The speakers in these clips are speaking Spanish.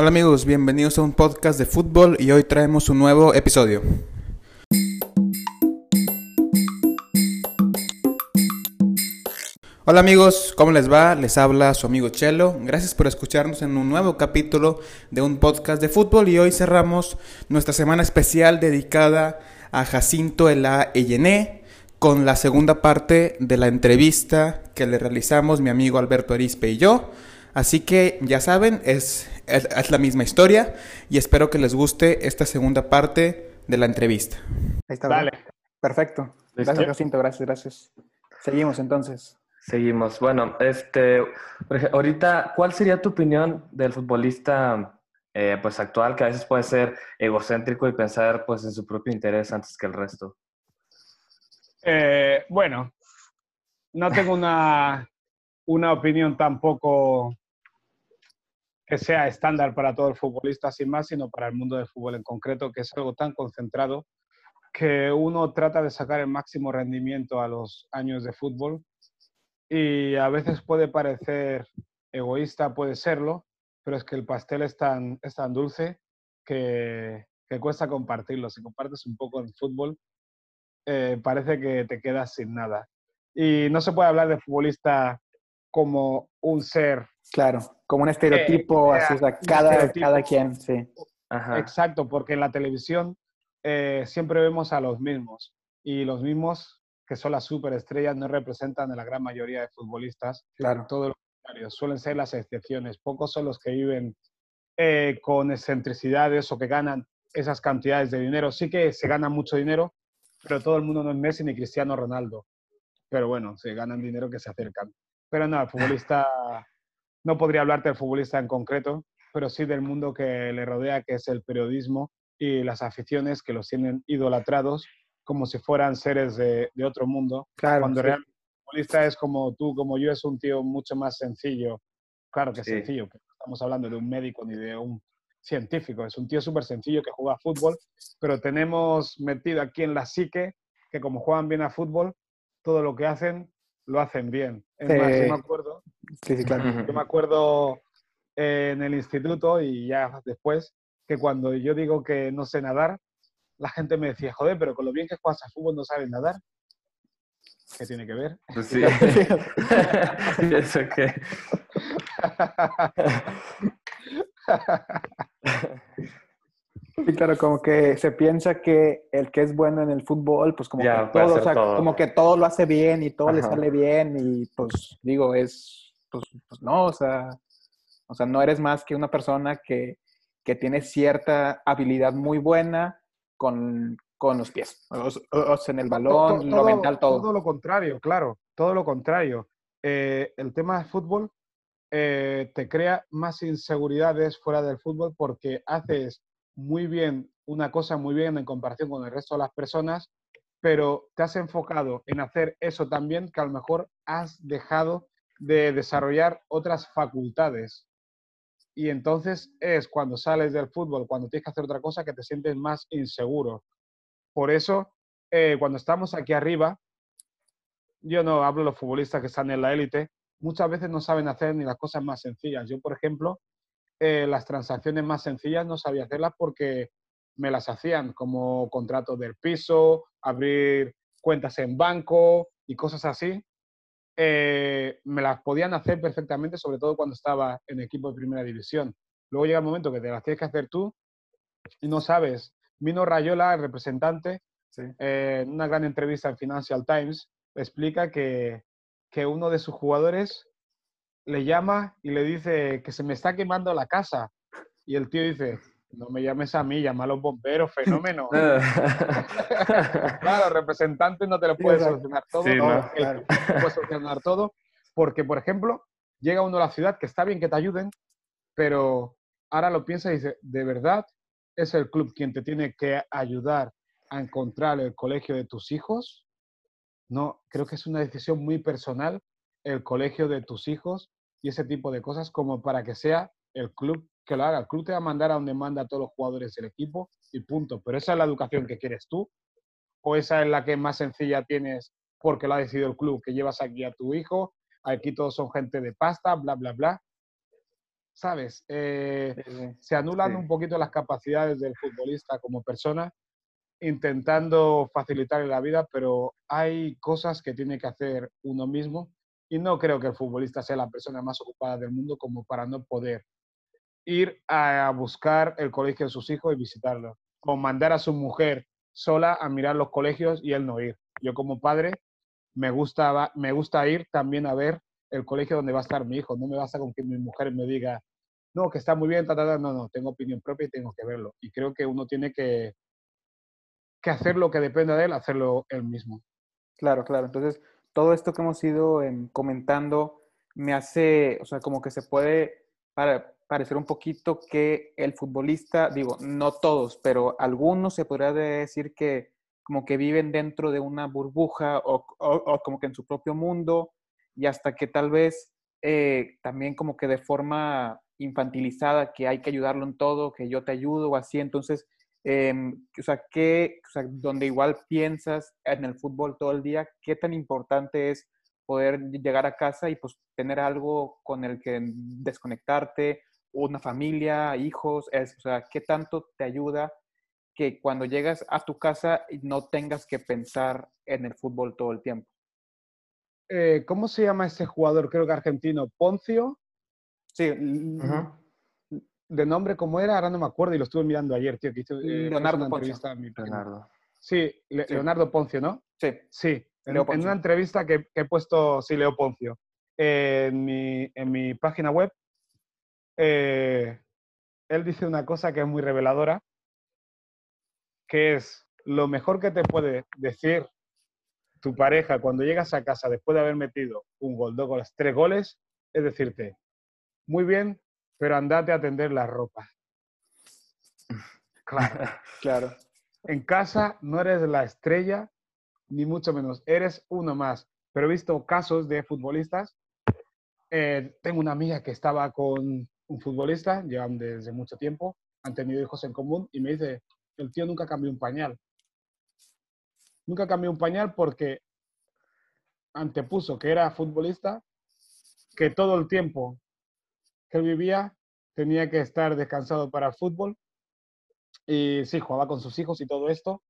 Hola amigos, bienvenidos a un podcast de fútbol y hoy traemos un nuevo episodio. Hola amigos, ¿cómo les va? Les habla su amigo Chelo. Gracias por escucharnos en un nuevo capítulo de un podcast de fútbol y hoy cerramos nuestra semana especial dedicada a Jacinto Elá Eyené con la segunda parte de la entrevista que le realizamos mi amigo Alberto Arispe y yo. Así que ya saben, es, es, la misma historia y espero que les guste esta segunda parte de la entrevista. Ahí está. Dale. Perfecto. Gracias, Jacinto. Gracias, gracias. Seguimos entonces. Seguimos. Bueno, este, ahorita, ¿cuál sería tu opinión del futbolista eh, pues actual que a veces puede ser egocéntrico y pensar pues en su propio interés antes que el resto? Eh, bueno, no tengo una, una opinión tampoco que sea estándar para todo el futbolista sin más, sino para el mundo del fútbol en concreto, que es algo tan concentrado que uno trata de sacar el máximo rendimiento a los años de fútbol y a veces puede parecer egoísta, puede serlo, pero es que el pastel es tan, dulce que, cuesta compartirlo. Si compartes un poco en fútbol, eh, parece que te quedas sin nada. Y no se puede hablar de futbolista como un ser Claro, como un estereotipo, así, o sea, cada, cada quien, sí. Exacto, porque en la televisión eh, siempre vemos a los mismos y los mismos que son las superestrellas no representan a la gran mayoría de futbolistas. Claro. Todo lo contrario, suelen ser las excepciones. Pocos son los que viven eh, con excentricidades o que ganan esas cantidades de dinero. Sí que se gana mucho dinero, pero todo el mundo no es Messi ni Cristiano Ronaldo. Pero bueno, se ganan dinero que se acercan. Pero no, el futbolista no podría hablarte del futbolista en concreto, pero sí del mundo que le rodea, que es el periodismo y las aficiones que los tienen idolatrados como si fueran seres de, otro mundo. Claro, cuando realmente el futbolista es como tú, como yo, es un tío mucho más sencillo. Claro que es sencillo, pero estamos hablando de un médico ni de un científico. Es un tío súper sencillo que juega fútbol, pero tenemos metido aquí en la psique que como juegan bien a fútbol, todo lo que hacen lo hacen bien. Es más, yo me acuerdo, sí, sí, claro. yo me acuerdo en el instituto y ya después, que cuando yo digo que no sé nadar, la gente me decía, joder, pero con lo bien que juegas a fútbol no sabes nadar. ¿Qué tiene que ver? Pues sí. eso qué? Sí, claro, como que se piensa que el que es bueno en el fútbol, pues como, que, todo, como que todo lo hace bien y todo le sale bien y pues digo, es, pues, pues, no, o sea, o sea, no eres más que una persona que, que tiene cierta habilidad muy buena con, con los pies, o, en el balón, lo mental, todo. Todo lo contrario, claro, todo lo contrario. Eh, el tema del fútbol eh, te crea más inseguridades fuera del fútbol porque haces muy bien una cosa muy bien en comparación con el resto de las personas, pero te has enfocado en hacer eso también que a lo mejor has dejado de desarrollar otras facultades. Y entonces es cuando sales del fútbol, cuando tienes que hacer otra cosa, que te sientes más inseguro. Por eso, eh, cuando estamos aquí arriba, yo no hablo de los futbolistas que están en la élite, muchas veces no saben hacer ni las cosas más sencillas. Yo, por ejemplo, eh, las transacciones más sencillas no sabía hacerlas porque me las hacían como contratos del piso, abrir cuentas en banco y cosas así. Eh, me las podían hacer perfectamente, sobre todo cuando estaba en equipo de primera división. Luego llega el momento que te las tienes que hacer tú y no sabes. Mino Rayola, el representante, eh, en una gran entrevista en Financial Times, explica que, que uno de sus jugadores le llama y le dice que se me está quemando la casa. Y el tío dice, no me llames a mí, llama a los bomberos, fenómeno. claro, representante no te lo puede solucionar todo, no, puede solucionar todo, porque, por ejemplo, llega uno a la ciudad que está bien que te ayuden, pero ahora lo piensa y dice, ¿de verdad es el club quien te tiene que ayudar a encontrar el colegio de tus hijos? No, creo que es una decisión muy personal el colegio de tus hijos y ese tipo de cosas como para que sea el club que lo haga. El club te va a mandar a donde manda a todos los jugadores del equipo y punto. Pero esa es la educación que quieres tú o esa es la que más sencilla tienes porque lo ha decidido el club, que llevas aquí a tu hijo, aquí todos son gente de pasta, bla, bla, bla. ¿sabes? Eh, se anulan un poquito las capacidades del futbolista como persona, intentando facilitarle la vida, pero hay cosas que tiene que hacer uno mismo y no creo que el futbolista sea la persona más ocupada del mundo como para no poder ir a buscar el colegio de sus hijos y visitarlo, o mandar a su mujer sola a mirar los colegios y él no ir. Yo como padre me gusta, me gusta ir también a ver el colegio donde va a estar mi hijo. No me basta con que mi mujer me diga, no, que está muy bien, ta, ta, no, no, tengo opinión propia y tengo que verlo. Y creo que uno tiene que, que hacer lo que dependa de él, hacerlo él mismo. Claro, claro. Entonces, todo esto que hemos ido em, comentando me hace, o sea, como que se puede parecer un poquito que el futbolista, digo, no todos, pero algunos se podría decir que como que viven dentro de una burbuja o, o como que en su propio mundo y hasta que tal vez eh, también como que de forma infantilizada, que hay que ayudarlo en todo, que yo te ayudo o así, entonces, em, o sea, ¿qué, o sea, donde igual piensas en el fútbol todo el día, ¿qué tan importante es poder llegar a casa y pues tener algo con el que desconectarte, una familia, hijos, es, o sea, ¿qué tanto te ayuda que cuando llegas a tu casa no tengas que pensar en el fútbol todo el tiempo? Eh, ¿cómo se llama ese jugador? Creo que argentino, Poncio. Sí. De nombre, ¿cómo era? Ahora no me acuerdo y lo estuve mirando ayer, tío. Que eh, Leonardo Poncio. Leonardo. Sí, Leonardo Poncio, ¿no? Sí. Sí, en, una entrevista que, he puesto, sí, Leo Poncio, en, mi, en, mi, página web, eh, él dice una cosa que es muy reveladora, que es lo mejor que te puede decir tu pareja cuando llegas a casa después de haber metido un gol, dos goles, tres goles, es decirte, muy bien, pero andate a atender la ropa. Claro, claro. En casa no eres la estrella, ni mucho menos, eres uno más. Pero he visto casos de futbolistas. Eh, tengo una amiga que estaba con un futbolista, llevan desde mucho tiempo, han tenido hijos en común, y me dice, el tío nunca cambió un pañal nunca cambió un pañal porque antepuso que era futbolista, que todo el tiempo que vivía tenía que estar descansado para el fútbol. Y sí, jugaba con sus hijos y todo esto,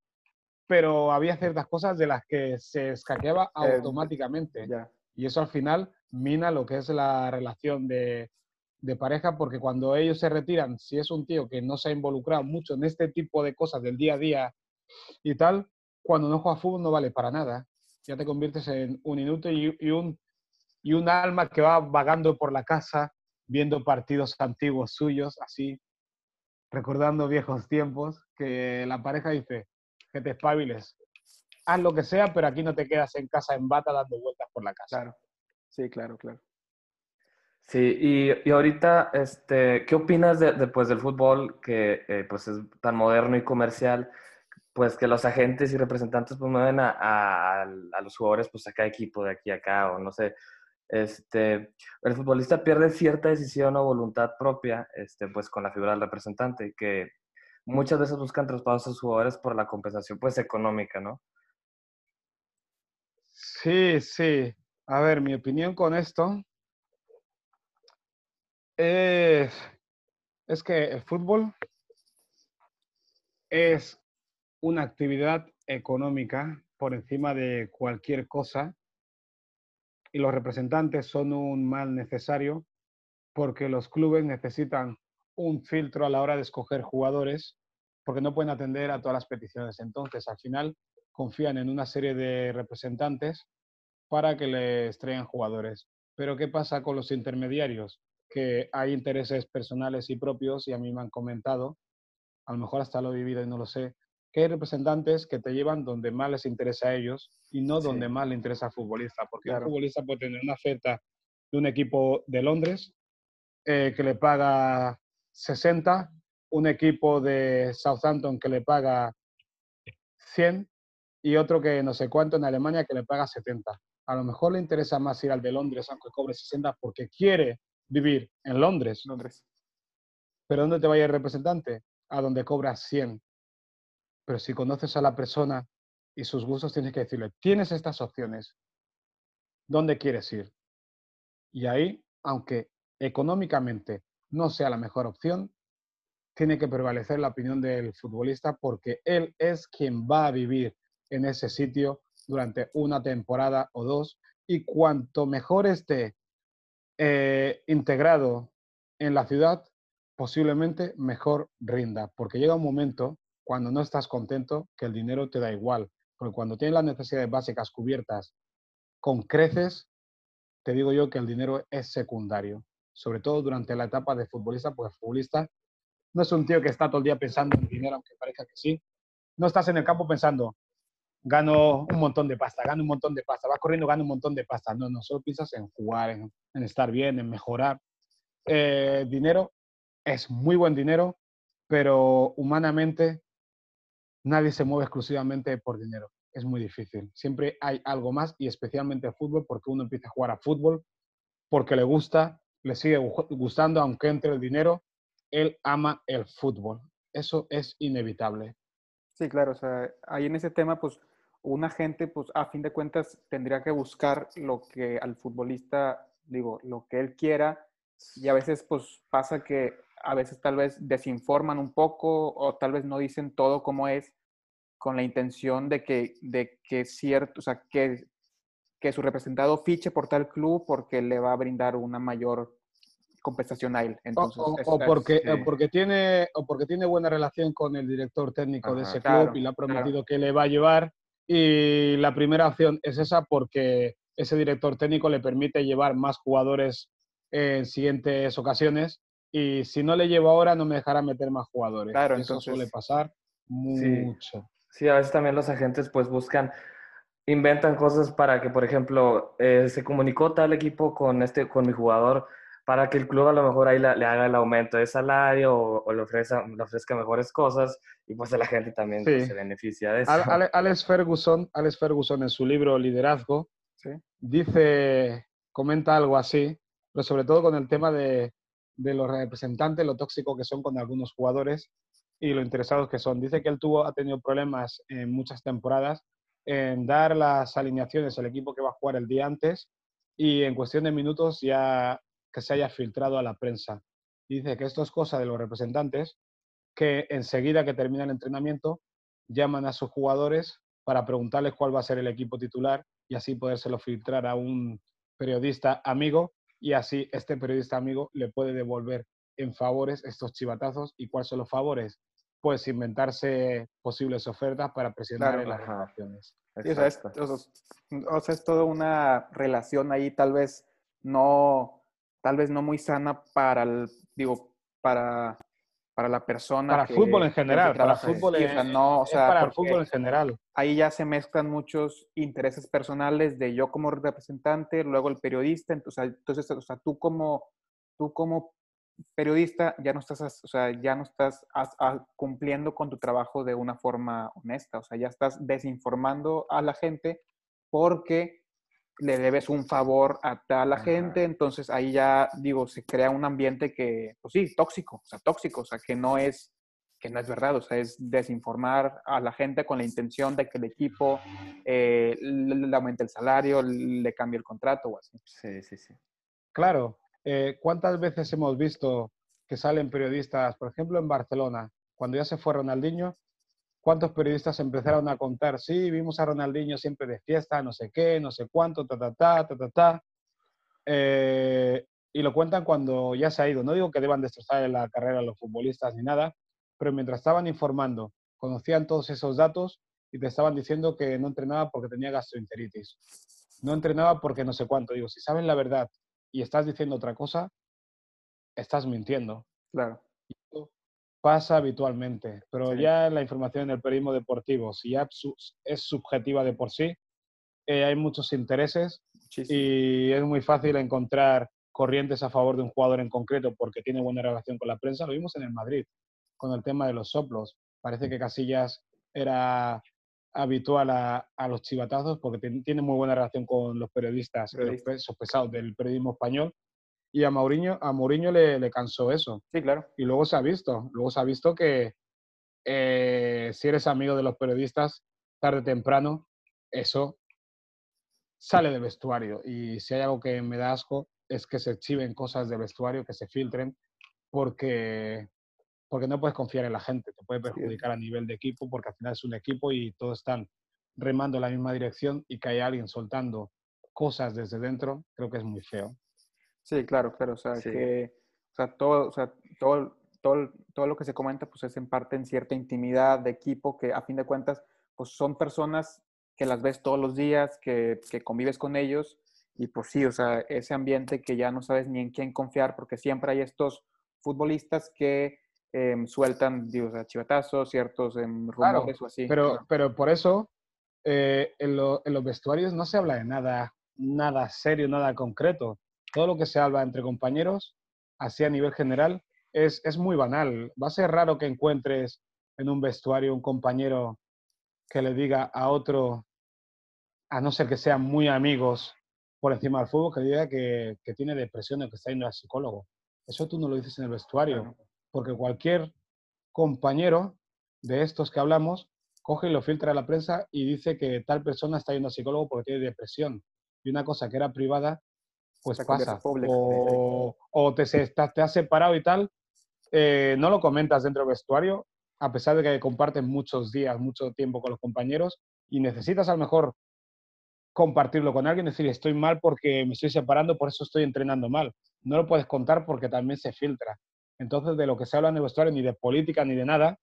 pero había ciertas cosas de las que se escaqueaba eh, automáticamente. Y eso al final mina lo que es la relación de, de pareja, porque cuando ellos se retiran, si es un tío que no se ha involucrado mucho en este tipo de cosas del día a día y tal, cuando no juegas fútbol no vale para nada. Ya te conviertes en un inútil y, un, y un alma que va vagando por la casa, viendo partidos antiguos suyos, así, recordando viejos tiempos, que la pareja dice, que te espabiles. Haz lo que sea, pero aquí no te quedas en casa en bata dando vueltas por la casa. Claro. Sí, claro, claro. Sí, y, y ahorita, este, ¿qué opinas de, pues, del fútbol que eh, pues es tan moderno y comercial? pues que los agentes y representantes pues mueven a, a, los jugadores pues a cada equipo de aquí a acá o no sé. Este, el futbolista pierde cierta decisión o voluntad propia este, pues con la figura del representante que muchas veces buscan traspasos a sus jugadores por la compensación pues económica, ¿no? Sí, sí. A ver, mi opinión con esto es, que el fútbol es una actividad económica por encima de cualquier cosa y los representantes son un mal necesario porque los clubes necesitan un filtro a la hora de escoger jugadores porque no pueden atender a todas las peticiones. Entonces, al final, confían en una serie de representantes para que les traigan jugadores. Pero ¿qué pasa con los intermediarios? Que hay intereses personales y propios, y a mí me han comentado, a lo mejor hasta lo he vivido y no lo sé, que hay representantes que te llevan donde más les interesa a ellos y no donde más le interesa al futbolista, porque el futbolista puede tener una oferta de un equipo de Londres eh, que le paga 60, un equipo de Southampton que le paga 100 y otro que no sé cuánto en Alemania que le paga 70. A lo mejor le interesa más ir al de Londres aunque cobre 60 porque quiere vivir en Londres. Londres. Pero ¿dónde te vaya el representante? A donde cobra 100. Pero si conoces a la persona y sus gustos, tienes que decirle, tienes estas opciones, ¿dónde quieres ir? Y ahí, aunque económicamente no sea la mejor opción, tiene que prevalecer la opinión del futbolista porque él es quien va a vivir en ese sitio durante una temporada o dos y cuanto mejor esté eh, integrado en la ciudad, posiblemente mejor rinda, porque llega un momento cuando no estás contento que el dinero te da igual, porque cuando tienes las necesidades básicas cubiertas con creces, te digo yo que el dinero es secundario, sobre todo durante la etapa de futbolista, porque el futbolista no es un tío que está todo el día pensando en dinero, aunque parezca que sí. No estás en el campo pensando, gano un montón de pasta, gano un montón de pasta, vas corriendo, gano un montón de pasta. No, no, solo piensas en jugar, en, estar bien, en mejorar. Eh, dinero es muy buen dinero, pero humanamente nadie se mueve exclusivamente por dinero. Es muy difícil. Siempre hay algo más y especialmente el fútbol porque uno empieza a jugar a fútbol porque le gusta, le sigue gustando aunque entre el dinero. Él ama el fútbol. Eso es inevitable. Sí, claro. O sea, ahí en ese tema, pues una gente, pues a fin de cuentas, tendría que buscar lo que al futbolista, digo, lo que él quiera. Y a veces, pues pasa que a veces tal vez desinforman un poco o tal vez no dicen todo como es con la intención de que, de que cierto, o sea, que, que su representado fiche por tal club porque le va a brindar una mayor compensación a él. Entonces, o, porque, porque tiene, o porque tiene buena relación con el director técnico de ese club y le ha prometido que le va a llevar. Y la primera opción es esa porque ese director técnico le permite llevar más jugadores en siguientes ocasiones y si no le llevo ahora no me dejará meter más jugadores. Claro, Eso suele pasar mucho. Sí. a veces también los agentes pues buscan, inventan cosas para que, por ejemplo, eh, se comunicó tal equipo con, este, con mi jugador para que el club a lo mejor ahí le haga el aumento de salario o, le, ofrezca, le, ofrezca, mejores cosas y pues la gente también se beneficia de eso. Alex Ferguson, Alex Ferguson en su libro Liderazgo dice, comenta algo así, pero sobre todo con el tema de de los representantes, lo tóxico que son con algunos jugadores y lo interesados que son. Dice que él tuvo, ha tenido problemas en muchas temporadas en dar las alineaciones al equipo que va a jugar el día antes y en cuestión de minutos ya que se haya filtrado a la prensa. Dice que esto es cosa de los representantes que enseguida que termina el entrenamiento llaman a sus jugadores para preguntarles cuál va a ser el equipo titular y así podérselo filtrar a un periodista amigo y así este periodista amigo le puede devolver en favores estos chivatazos. ¿Y cuáles son los favores? Pues inventarse posibles ofertas para presionar en las relaciones. o, sea, es, o, sea, es toda una relación ahí tal vez no, tal vez no muy sana para el, digo, para para la persona. Para fútbol en general, para fútbol en, no, o sea, para el fútbol en general. Ahí ya se mezclan muchos intereses personales de yo como representante, luego el periodista, entonces, entonces o sea, tú como, tú como periodista ya no estás, o sea, ya no estás cumpliendo con tu trabajo de una forma honesta, o sea, ya estás desinformando a la gente porque le debes un favor a tal la gente, entonces ahí ya, digo, se crea un ambiente que, pues sí, tóxico, o sea, tóxico, o sea, que no es, que no es verdad, o sea, es desinformar a la gente con la intención de que el equipo eh, le, aumente el salario, le cambie el contrato o así. Sí, sí, sí. Claro, eh, ¿cuántas veces hemos visto que salen periodistas, por ejemplo, en Barcelona, cuando ya se fue Ronaldinho, cuántos periodistas empezaron a contar, sí, vimos a Ronaldinho siempre de fiesta, no sé qué, no sé cuánto, ta, ta, ta, ta, ta, ta. Eh, y lo cuentan cuando ya se ha ido. No digo que deban destrozar la carrera a los futbolistas ni nada, pero mientras estaban informando, conocían todos esos datos y te estaban diciendo que no entrenaba porque tenía gastroenteritis. No entrenaba porque no sé cuánto. Digo, si saben la verdad y estás diciendo otra cosa, estás mintiendo. Claro pasa habitualmente, pero ya la información en el periodismo deportivo, si ya es subjetiva de por sí, eh, hay muchos intereses y es muy fácil encontrar corrientes a favor de un jugador en concreto porque tiene buena relación con la prensa. Lo vimos en el Madrid con el tema de los soplos. Parece que Casillas era habitual a, los chivatazos porque tiene muy buena relación con los periodistas, los pesados del periodismo español y a Mourinho, a Mourinho le, le, cansó eso. Sí, claro. Y luego se ha visto, luego se ha visto que eh, si eres amigo de los periodistas, tarde o temprano, eso sale del vestuario. Y si hay algo que me da asco, es que se chiven cosas de vestuario, que se filtren, porque, porque no puedes confiar en la gente, te puede perjudicar a nivel de equipo porque al final es un equipo y todos están remando en la misma dirección y que hay alguien soltando cosas desde dentro, creo que es muy feo. Sí, claro, claro, o sea, que o sea, todo, o sea, todo, todo, todo lo que se comenta pues es en parte en cierta intimidad de equipo que a fin de cuentas pues son personas que las ves todos los días, que, que convives con ellos y pues sí, o sea, ese ambiente que ya no sabes ni en quién confiar porque siempre hay estos futbolistas que em, sueltan, digo, o chivatazos, ciertos em, rumores o así. Pero, pero por eso eh, en, los vestuarios no se habla de nada, nada serio, nada concreto. Todo lo que se habla entre compañeros, así a nivel general, es, es muy banal. Va a ser raro que encuentres en un vestuario un compañero que le diga a otro, a no ser que sean muy amigos por encima del fútbol, que le diga que, que tiene depresión o que está yendo al psicólogo. Eso tú no lo dices en el vestuario, porque cualquier compañero de estos que hablamos coge y lo filtra a la prensa y dice que tal persona está yendo al psicólogo porque tiene depresión. Y una cosa que era privada, pues pasa. O, o te, te has separado y tal, eh, no lo comentas dentro del vestuario, a pesar de que compartes muchos días, mucho tiempo con los compañeros y necesitas a lo mejor compartirlo con alguien, decir, estoy mal porque me estoy separando, por eso estoy entrenando mal. No lo puedes contar porque también se filtra. Entonces, de lo que se habla en el vestuario, ni de política ni de nada,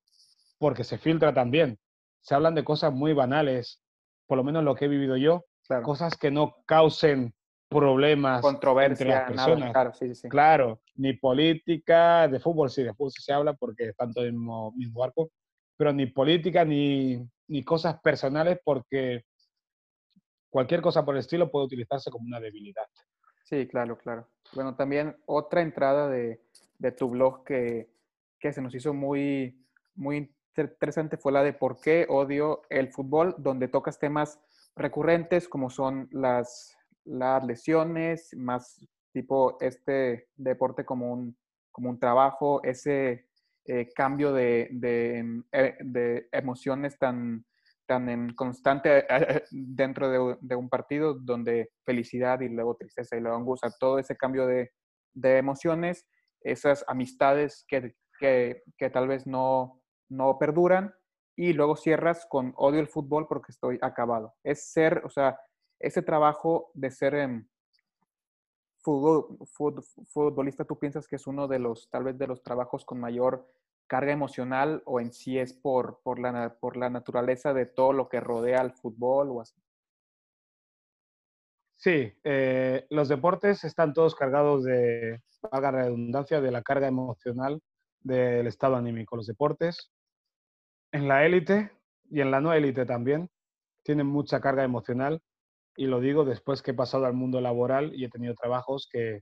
porque se filtra también se hablan de cosas muy banales, por lo menos lo que he vivido yo, cosas que no causen problemas entre las personas. claro, sí, sí. claro, ni política, de fútbol sí, de fútbol sí se habla porque es tanto el mismo, mismo barco, pero ni política ni, ni cosas personales porque cualquier cosa por el estilo puede utilizarse como una debilidad. Sí, claro, claro. Bueno, también otra entrada de, de tu blog que, que, se nos hizo muy, muy interesante fue la de por qué odio el fútbol, donde tocas temas recurrentes como son las, las lesiones, más tipo este deporte como un, como un trabajo, ese eh, cambio de, de, eh, de, emociones tan, tan constante eh, dentro de, de, un partido, donde felicidad y luego tristeza y luego angustia, todo ese cambio de, emociones, esas amistades que, que, que tal vez no, no perduran y luego cierras con odio el fútbol porque estoy acabado. Es ser, o sea, ese trabajo de ser fútbol, futbolista, ¿tú piensas que es uno de los, tal vez de los trabajos con mayor carga emocional o en sí es por, por, la, por la naturaleza de todo lo que rodea al fútbol o así? Sí, eh, los deportes están todos cargados de, haga redundancia, de la carga emocional del estado anímico. Los deportes en la élite y en la no élite también tienen mucha carga emocional y lo digo después que he pasado al mundo laboral y he tenido trabajos que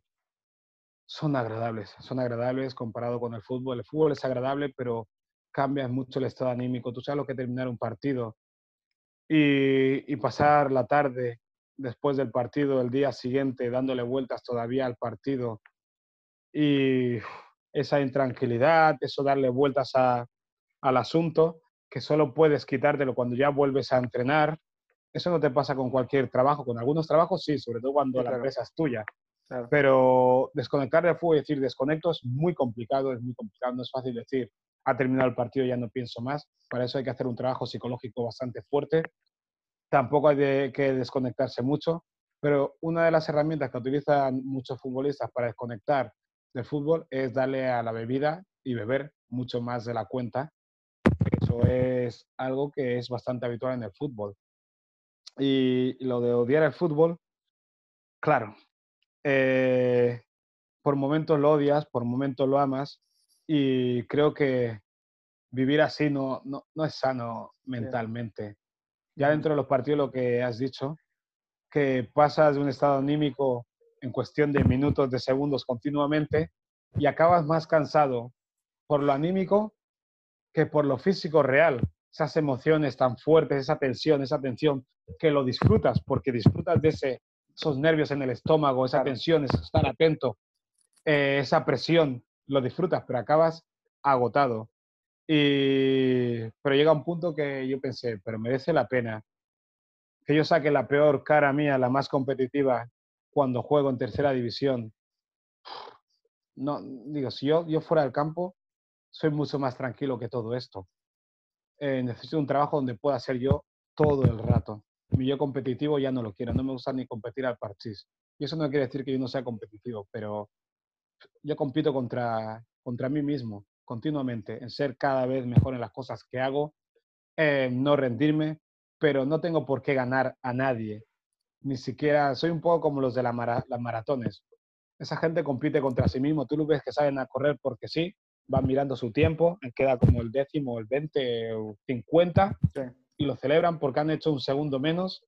son agradables, son agradables comparado con el fútbol. El fútbol es agradable, pero cambia mucho el estado anímico. Tú sabes lo que terminar un partido y, y pasar la tarde después del partido, el día siguiente, dándole vueltas todavía al partido y esa intranquilidad, eso darle vueltas a, al asunto, que solo puedes quitártelo cuando ya vuelves a entrenar. Eso no te pasa con cualquier trabajo. Con algunos trabajos sí, sobre todo cuando la empresa es tuya. Pero desconectar de fútbol y decir desconecto es muy complicado, es muy complicado, no es fácil decir ha terminado el partido, ya no pienso más. Para eso hay que hacer un trabajo psicológico bastante fuerte. Tampoco hay que desconectarse mucho, pero una de las herramientas que utilizan muchos futbolistas para desconectar del fútbol es darle a la bebida y beber mucho más de la cuenta eso es algo que es bastante habitual en el fútbol. Y lo de odiar el fútbol, claro, eh, por momentos lo odias, por momentos lo amas y creo que vivir así no, no, no es sano mentalmente. Ya dentro de los partidos lo que has dicho, que pasas de un estado anímico en cuestión de minutos, de segundos continuamente y acabas más cansado por lo anímico que por lo físico real. Esas emociones tan fuertes, esa tensión, esa tensión, que lo disfrutas porque disfrutas de ese, esos nervios en el estómago, esa tensión, estar atento, eh, esa presión, lo disfrutas, pero acabas agotado. Y, pero llega un punto que yo pensé, pero merece la pena que yo saque la peor cara mía, la más competitiva, cuando juego en tercera división. no, digo, si yo, yo fuera del campo, soy mucho más tranquilo que todo esto. Eh, necesito un trabajo donde pueda ser yo todo el rato. Mi yo competitivo ya no lo quiero, no me gusta ni competir al parchís. Y eso no quiere decir que yo no sea competitivo, pero yo compito contra, contra mí mismo continuamente, en ser cada vez mejor en las cosas que hago, en no rendirme, pero no tengo por qué ganar a nadie. Ni siquiera, soy un poco como los de las maratones. Esa gente compite contra sí mismo. Tú lo ves que saben a correr porque sí, van mirando su tiempo, queda como el décimo, el 20 o 50, y lo celebran porque han hecho un segundo menos.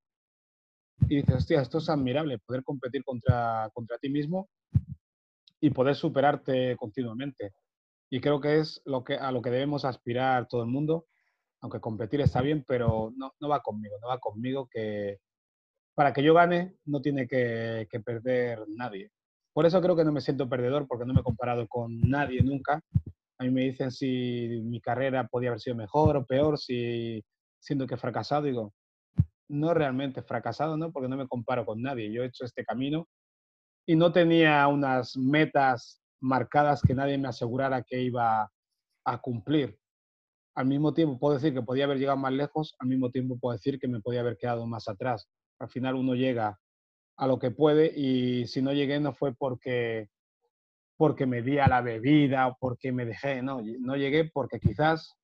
Y dices, hostia, esto es admirable, poder competir contra, contra ti mismo y poder superarte continuamente. Y creo que es lo que, a lo que debemos aspirar todo el mundo, aunque competir está bien, pero no, no va conmigo, no va conmigo que para que yo gane no tiene que, que perder nadie. Por eso creo que no me siento perdedor, porque no me he comparado con nadie nunca. A mí me dicen si mi carrera podía haber sido mejor o peor, si siento que he fracasado. Digo, no realmente fracasado, ¿no? Porque no me comparo con nadie. Yo he hecho este camino y no tenía unas metas marcadas que nadie me asegurara que iba a cumplir. Al mismo tiempo puedo decir que podía haber llegado más lejos, al mismo tiempo puedo decir que me podía haber quedado más atrás. Al final uno llega a lo que puede y si no llegué no fue porque porque me di a la bebida o porque me dejé, no, no llegué porque quizás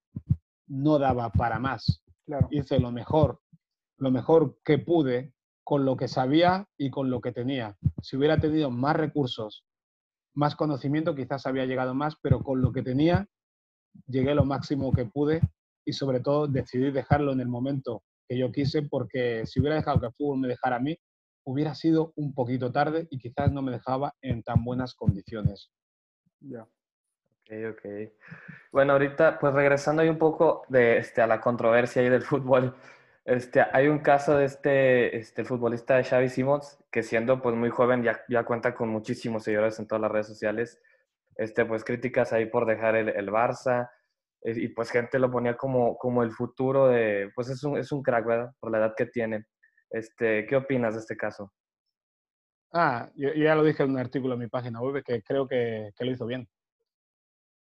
no daba para más. Hice lo mejor, lo mejor que pude con lo que sabía y con lo que tenía. Si hubiera tenido más recursos, más conocimiento, quizás había llegado más, pero con lo que tenía llegué lo máximo que pude y sobre todo decidí dejarlo en el momento que yo quise porque si hubiera dejado que el fútbol me dejara a mí, hubiera sido un poquito tarde y quizás no me dejaba en tan buenas condiciones. Ya. Ok, ok. Bueno, ahorita, pues regresando ahí un poco de, este, a la controversia ahí del fútbol, este, hay un caso de este, este futbolista Xavi Simons, que siendo pues muy joven ya, ya cuenta con muchísimos seguidores en todas las redes sociales, este, pues críticas ahí por dejar el, el Barça, eh, y pues gente lo ponía como, como el futuro de, pues es un, es un crack, ¿verdad? Por la edad que tiene. Este, ¿Qué opinas de este caso? Ah, yo, ya lo dije en un artículo en mi página web que creo que, que lo hizo bien.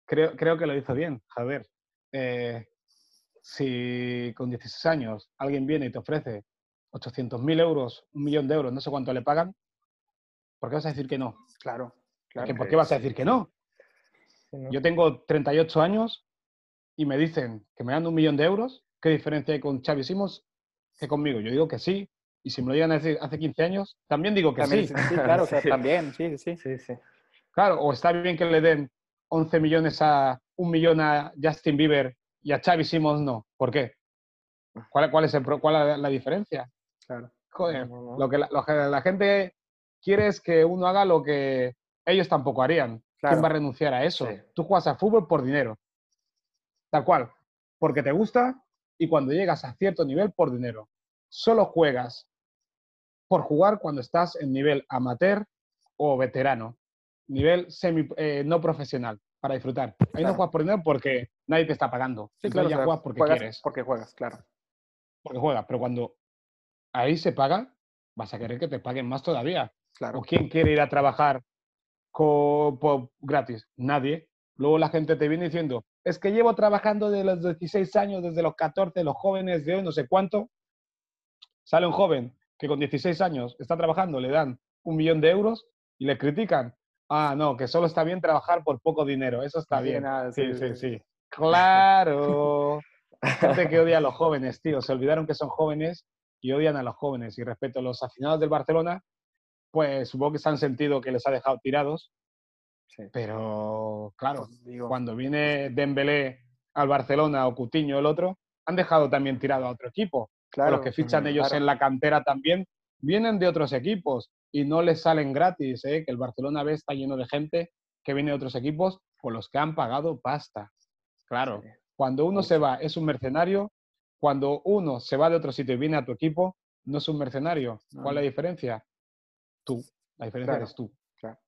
Creo, creo, que lo hizo bien. A ver, eh, si con 16 años alguien viene y te ofrece 800.000 euros, un millón de euros, no sé cuánto le pagan, ¿por qué vas a decir que no? Claro, claro. ¿Por qué vas a decir que no? Yo tengo 38 años y me dicen que me dan un millón de euros. ¿Qué diferencia hay con Xavi Simons que conmigo? Yo digo que sí. Y si me lo llegan a decir hace 15 años, también digo que sí. sí. claro, también, sí, sí, sí. Claro, o está bien que le den 11 millones a un millón a Justin Bieber y a Xavi Simons no. ¿Por qué? ¿Cuál, cuál es, el, cuál la diferencia? Claro. Joder, Lo, que la, gente quiere es que uno haga lo que ellos tampoco harían. ¿Quién va a renunciar a eso? Tú juegas a fútbol por dinero. Tal cual. Porque te gusta y cuando llegas a cierto nivel por dinero. Solo juegas por jugar cuando estás en nivel amateur o veterano. Nivel semi, eh, no profesional para disfrutar. Ahí no juegas por dinero porque nadie te está pagando. Sí, claro. Ya juegas porque quieres. Porque juegas, claro. Porque juegas, pero cuando ahí se paga, vas a querer que te paguen más todavía. Claro. ¿O quién quiere ir a trabajar con, gratis? Nadie. Luego la gente te viene diciendo, es que llevo trabajando desde los 16 años, desde los 14, los jóvenes de hoy, no sé cuánto. Sale un joven que con 16 años está trabajando, le dan un millón de euros y le critican. Ah, no, que solo está bien trabajar por poco dinero. Eso está bien. sí, sí, sí, Claro. Gente que odia a los jóvenes, tío. Se olvidaron que son jóvenes y odian a los jóvenes. Y respecto a los aficionados del Barcelona, pues supongo que se han sentido que les ha dejado tirados. Pero, claro, pues cuando viene Dembélé al Barcelona o Cutiño el otro, han dejado también tirado a otro equipo. Claro, los que fichan ellos en la cantera también vienen de otros equipos y no les salen gratis, ¿eh? que el Barcelona B está lleno de gente que viene de otros equipos con los que han pagado pasta. Claro, cuando uno se va es un mercenario, cuando uno se va de otro sitio y viene a tu equipo, no es un mercenario. ¿Cuál es la diferencia? Tú, la diferencia eres tú. Claro,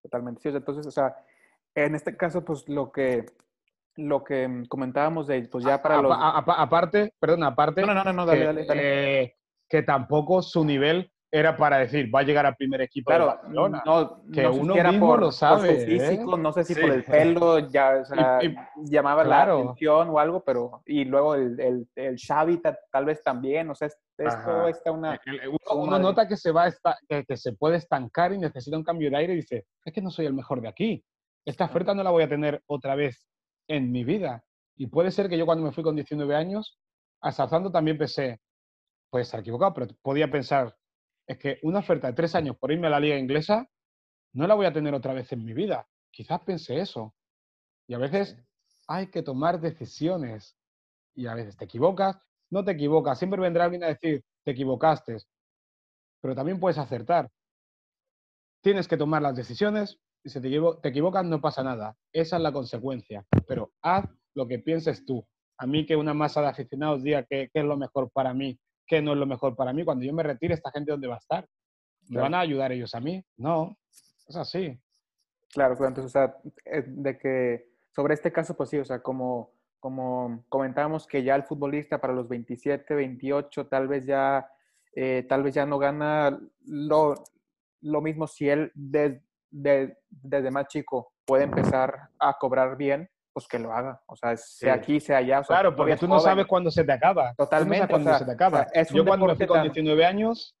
totalmente. Sí, entonces, o sea, en este caso, pues lo que lo que comentábamos de, pues ya para los... aparte, perdón, aparte... No, no, no, no, dale, dale, eh, que tampoco su nivel era para decir, va a llegar al primer equipo claro, de Barcelona. No, que uno mismo lo sabe. Por su ¿eh? físico, no sé si por el pelo ya o sea, llamaba la atención o algo, pero y luego el, el, el Xavi tal vez también, o sea, esto está una... Uno, nota que se, va que, que, se puede estancar y necesita un cambio de aire y dice, es que no soy el mejor de aquí. Esta oferta no la voy a tener otra vez en mi vida. Y puede ser que yo cuando me fui con 19 años, hasta también pensé, puede estar equivocado, pero podía pensar, es que una oferta de tres años por irme a la liga inglesa no la voy a tener otra vez en mi vida. Quizás pensé eso. Y a veces hay que tomar decisiones. Y a veces te equivocas, no te equivocas. Siempre vendrá alguien a decir, te equivocaste. Pero también puedes acertar. Tienes que tomar las decisiones si te, te equivocas no pasa nada. Esa es la consecuencia. Pero haz lo que pienses tú. A mí que una masa de aficionados diga qué es lo mejor para mí que no es lo mejor para mí. Cuando yo me retire, ¿esta gente dónde va a estar? ¿Me van a ayudar ellos a mí? No, es así. Claro, entonces, o sea, de que sobre este caso, pues sí, o sea, como, como comentábamos que ya el futbolista para los 27, 28, tal vez ya, eh, tal vez ya no gana lo, lo mismo si él desde más chico puede empezar a cobrar bien, pues que lo haga. O sea, sea aquí, sea allá. claro, porque tú no sabes cuándo se te acaba. Totalmente. cuándo se te acaba. Yo cuando me fui con 19 años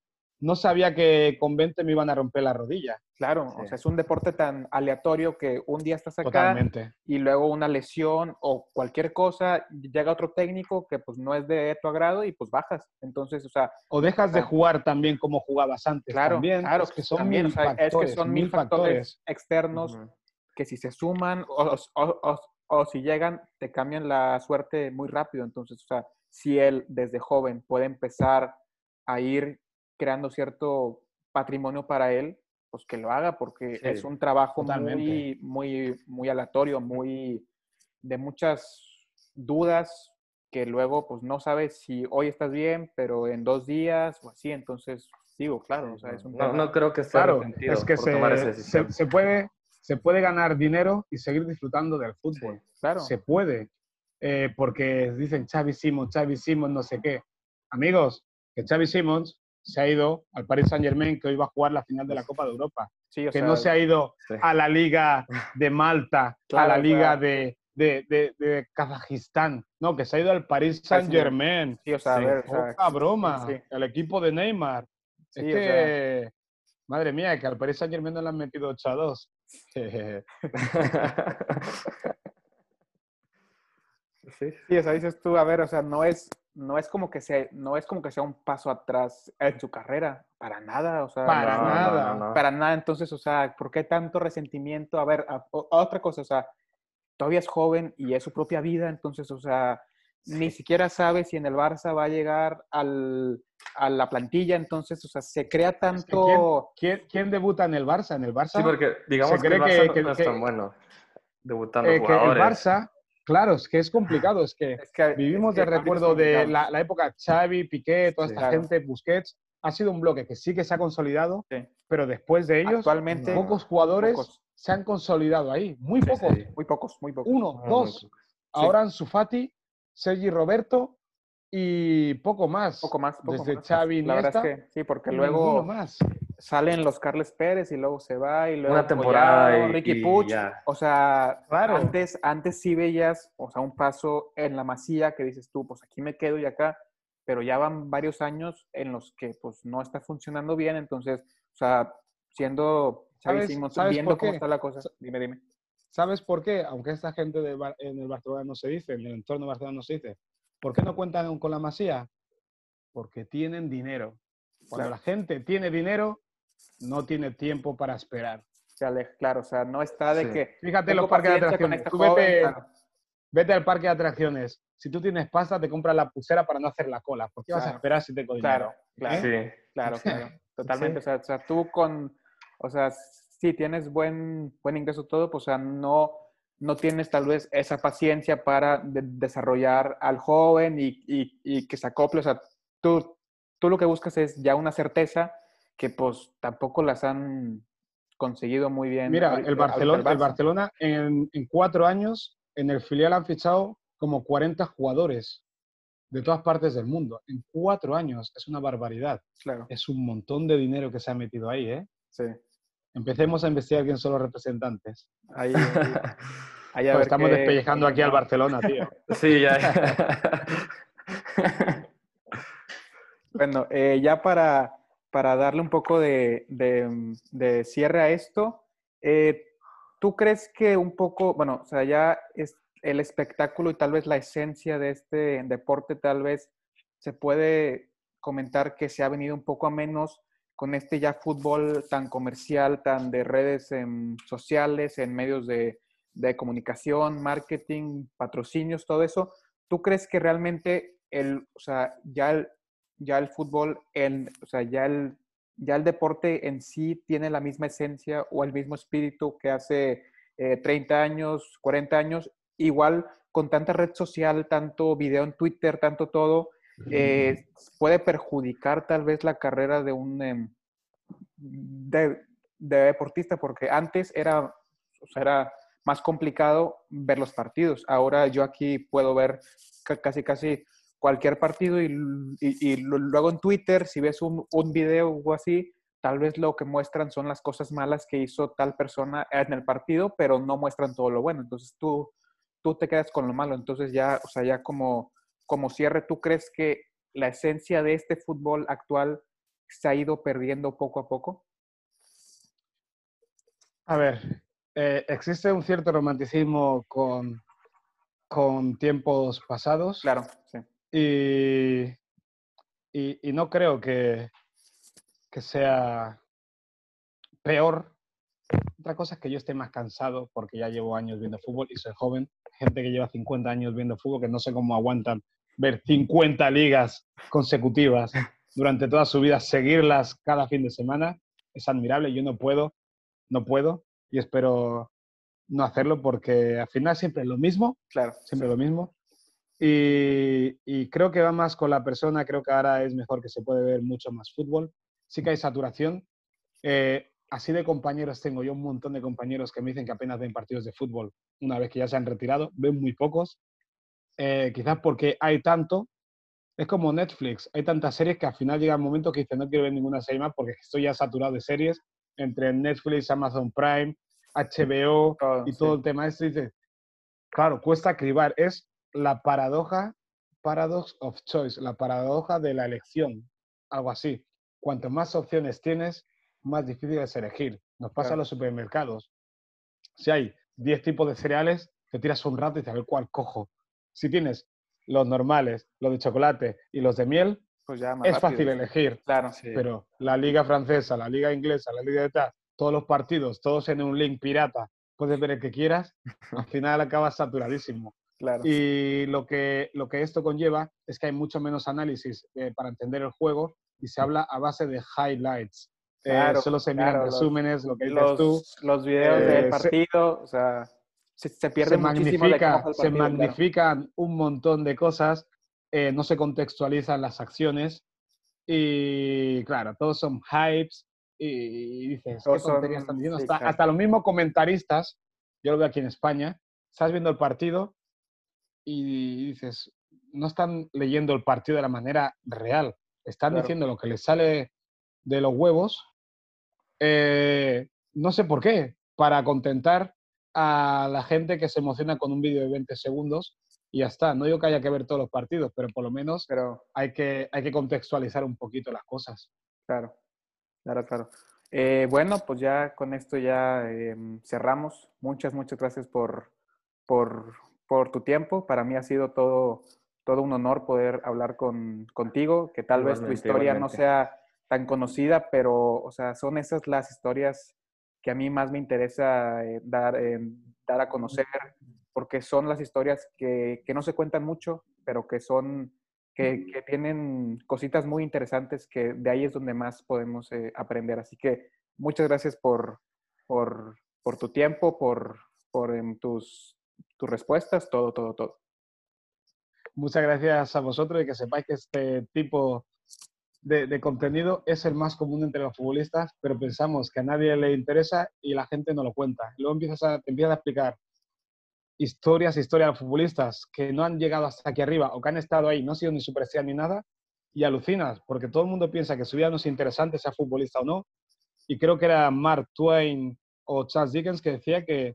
no sabía que con 20 me iban a romper la rodilla. Claro, o sea, es un deporte tan aleatorio que un día estás acá y luego una lesión o cualquier cosa, llega otro técnico que pues no es de tu agrado y pues bajas. Entonces, o sea... O dejas de jugar también como jugabas antes. Claro, también, claro. Es que son mil factores, es que son mil factores, externos que si se suman o, o si llegan, te cambian la suerte muy rápido. Entonces, o sea, si él desde joven puede empezar a ir creando cierto patrimonio para él, pues que lo haga, porque es un trabajo muy, muy, muy aleatorio, muy de muchas dudas que luego pues no sabes si hoy estás bien, pero en dos días o así, entonces digo, claro, o sea, es un no, no creo que sea claro, es que se, se, puede se puede ganar dinero y seguir disfrutando del fútbol. claro. Se puede. Eh, porque dicen Xavi Simons, Xavi Simons, no sé qué. Amigos, que Xavi Simons se ha ido al Paris Saint Germain, que hoy va a jugar la final de la Copa de Europa. que no se ha ido a la Liga de Malta, a la Liga de, de, Kazajistán. No, que se ha ido al Paris Saint Germain. Sí, o sea, a ver, broma. El equipo de Neymar. es que, madre mía, que al Paris Saint Germain no le han metido 8 a 2. sí. sí, o sea, dices tú, a ver, o sea, no es, no es como que sea, no es como que sea un paso atrás en su carrera, para nada, o sea, para nada, para nada. Entonces, o sea, ¿por qué tanto resentimiento? A ver, otra cosa, o sea, todavía es joven y es su propia vida, entonces, o sea, ni siquiera sabe si en el Barça va a llegar al, a la plantilla, entonces, o sea, se crea tanto... ¿quién, debuta en el Barça? En el Barça... Sí, porque digamos que el Barça no, es tan bueno debutando eh, jugadores. el Barça, claro, es que es complicado, es que, vivimos de recuerdo de la, época Xavi, Piqué, toda esta gente, Busquets, ha sido un bloque que sí que se ha consolidado, pero después de ellos, Actualmente, pocos jugadores se han consolidado ahí, muy pocos. Muy pocos, muy pocos. Uno, dos. Ahora en Sufati, Sergi Roberto y poco más. Poco más. Desde Xavi La verdad es que sí, porque luego más. Salen los Carles Pérez y luego se va y luego una temporada Ricky Puch. O sea, antes, antes sí veías, o sea, un paso en la masía que dices tú, pues aquí me quedo y acá, pero ya van varios años en los que pues no está funcionando bien, entonces, o sea, siendo Xavi viendo cómo está la cosa, dime, dime. ¿Sabes por qué? Aunque esta gente de, en el Barcelona no se dice, en el entorno de Barcelona no se dice, ¿Por qué no cuentan con la masía? Porque tienen dinero. Cuando la gente tiene dinero, no tiene tiempo para esperar. Claro, o sea, no está de que... Fíjate los parques de atracciones. vete, al parque de atracciones. Si tú tienes pasta, te compras la pulsera para no hacer la cola. ¿Por qué vas a esperar si dinero? Claro, claro. Sí. Claro, claro. Totalmente. O, sea, tú con... O sea, si tienes buen, buen ingreso todo, pues o sea, no no tienes tal vez esa paciencia para desarrollar al joven y, que se acople. O sea, tú, tú lo que buscas es ya una certeza que pues tampoco las han conseguido muy bien. Mira, el Barcelona, el Barcelona en, cuatro años en el filial han fichado como 40 jugadores de todas partes del mundo. En cuatro años es una barbaridad. Claro. Es un montón de dinero que se ha metido ahí, ¿eh? Sí. Empecemos a investigar quién son los representantes. Ahí, ahí, estamos despellejando aquí al Barcelona, tío. Sí, ya. bueno, eh, ya para, para darle un poco de, de, cierre a esto, eh, ¿tú crees que un poco, bueno, o sea, ya el espectáculo y tal vez la esencia de este deporte tal vez se puede comentar que se ha venido un poco a menos con este ya fútbol tan comercial, tan de redes sociales, en medios de, comunicación, marketing, patrocinios, todo eso. ¿Tú crees que realmente el, o sea, ya el, ya el fútbol, el, o sea, ya el, ya el deporte en sí tiene la misma esencia o el mismo espíritu que hace 30 eh, años, 40 años? Igual con tanta red social, tanto video en Twitter, tanto todo, eh, puede perjudicar tal vez la carrera de un em, de, deportista, porque antes era, era más complicado ver los partidos. Ahora yo aquí puedo ver casi, casi cualquier partido y, luego en Twitter, si ves un, un, video o así, tal vez lo que muestran son las cosas malas que hizo tal persona en el partido, pero no muestran todo lo bueno. Entonces tú, tú te quedas con lo malo. Entonces ya, o sea, ya como como cierre, ¿tú crees que la esencia de este fútbol actual se ha ido perdiendo poco a poco? A ver, eh, existe un cierto romanticismo con, con tiempos pasados. Claro, sí. Y, y, no creo que, que sea peor. Otra cosa es que yo esté más cansado porque ya llevo años viendo fútbol y soy joven. Gente que lleva 50 años viendo fútbol que no sé cómo aguantan ver 50 ligas consecutivas durante toda su vida, seguirlas cada fin de semana, es admirable. Yo no puedo, no puedo y espero no hacerlo porque al final siempre es lo mismo. Claro. Siempre lo mismo. Y, creo que va más con la persona, creo que ahora es mejor que se puede ver mucho más fútbol. Sí que hay saturación. Eh, así de compañeros tengo yo un montón de compañeros que me dicen que apenas ven partidos de fútbol una vez que ya se han retirado, ven muy pocos eh, quizás porque hay tanto, es como Netflix, hay tantas series que al final llega un momento que dice no quiero ver ninguna serie más porque estoy ya saturado de series entre Netflix, Amazon Prime, HBO y todo el tema este. Dice, claro, cuesta cribar, es la paradoja, paradox of choice, la paradoja de la elección, algo así. Cuanto más opciones tienes, más difícil es elegir. Nos pasa en los supermercados. Si hay 10 tipos de cereales, te tiras un rato y a ver cuál cojo si tienes los normales, los de chocolate y los de miel, pues ya es fácil elegir. Claro, sí. Pero la liga francesa, la liga inglesa, la liga de tal, todos los partidos, todos en un link pirata, puedes ver el que quieras, al final acabas saturadísimo. Claro. Y lo que, lo que esto conlleva es que hay mucho menos análisis eh, para entender el juego y se habla a base de highlights. Eh, claro, solo se miran resúmenes, lo que dices los, tú. Los videos del eh, partido, o sea se, se pierde Se magnifican un montón de cosas, eh, no se contextualizan las acciones y claro, todos son hypes y, dices, ¿qué tonterías están diciendo? hasta, los mismos comentaristas, yo lo veo aquí en España, estás viendo el partido y dices, no están leyendo el partido de la manera real, están diciendo lo que les sale de los huevos, eh, no sé por qué, para contentar a la gente que se emociona con un vídeo de 20 segundos y ya está. No digo que haya que ver todos los partidos, pero por lo menos pero, hay, que, hay que contextualizar un poquito las cosas. Claro, claro, claro. Eh, bueno, pues ya con esto ya em, cerramos. Muchas, muchas gracias por, por, por, tu tiempo. Para mí ha sido todo, todo un honor poder hablar con, contigo, que tal vez tu historia no sea tan conocida, pero, o sea, son esas las historias que a mí más me interesa eh, dar, eh, dar a conocer, porque son las historias que, que, no se cuentan mucho, pero que son, que, que, tienen cositas muy interesantes, que de ahí es donde más podemos eh, aprender. Así que muchas gracias por, por, por tu tiempo, por, por em, tus, tus respuestas, todo, todo, todo. Muchas gracias a vosotros y que sepáis que este tipo de, contenido es el más común entre los futbolistas, pero pensamos que a nadie le interesa y la gente no lo cuenta. Luego empiezas a, te empiezas a explicar historias, historias de futbolistas que no han llegado hasta aquí arriba o que han estado ahí, no han sido ni superestrella ni nada, y alucinas, porque todo el mundo piensa que su vida no es interesante, sea futbolista o no. Y creo que era Mark Twain o Charles Dickens que decía que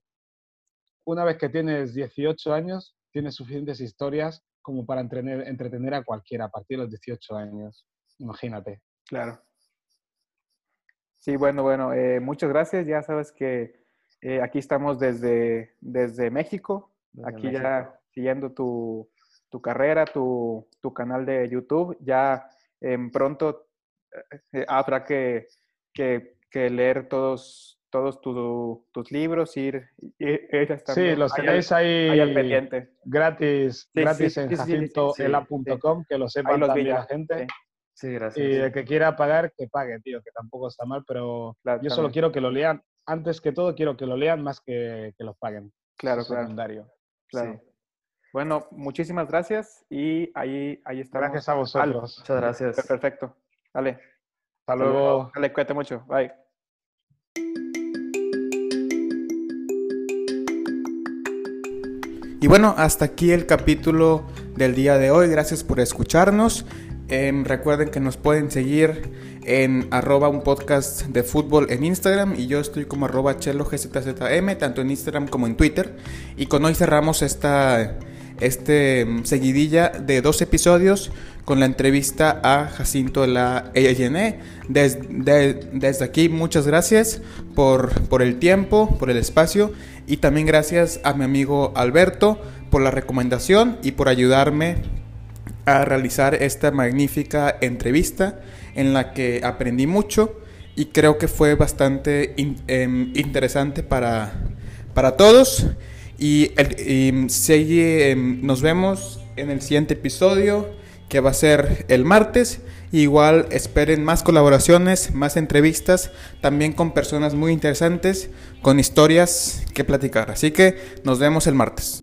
una vez que tienes 18 años, tienes suficientes historias como para entretener, entretener a cualquiera a partir de los 18 años. Imagínate. Claro. Sí, bueno, bueno, eh, muchas gracias. Ya sabes que eh, aquí estamos desde, desde México, aquí ya siguiendo tu, tu carrera, tu, tu, canal de YouTube. Ya en pronto eh, habrá que, que, que, leer todos, todos tus libros, ir, Sí, los tenéis ahí, al pendiente. gratis, gratis en jacintoela.com, que lo sepan también la gente. Sí, gracias. Y el que quiera pagar, que pague, tío, que tampoco está mal, pero yo solo quiero que lo lean antes que todo quiero que lo lean más que, que lo paguen. Claro, claro. Claro. Bueno, muchísimas gracias y ahí, ahí está. Gracias a vosotros. Muchas gracias. Perfecto. Dale. Hasta, luego. Dale, cuídate mucho. Bye. Y bueno, hasta aquí el capítulo del día de hoy. Gracias por escucharnos. Em, recuerden que nos pueden seguir en arroba un podcast de fútbol en Instagram y yo estoy como arroba chelo gzzm, tanto en Instagram como en Twitter. Y con hoy cerramos esta este, em, seguidilla de dos episodios con la entrevista a Jacinto de la EYN. Desde, desde aquí muchas gracias por, por el tiempo, por el espacio y también gracias a mi amigo Alberto por la recomendación y por ayudarme a realizar esta magnífica entrevista en la que aprendí mucho y creo que fue bastante em, interesante para, para todos. Y, em, nos vemos en el siguiente episodio que va a ser el martes. Igual esperen más colaboraciones, más entrevistas, también con personas muy interesantes, con historias que platicar. Así que nos vemos el martes.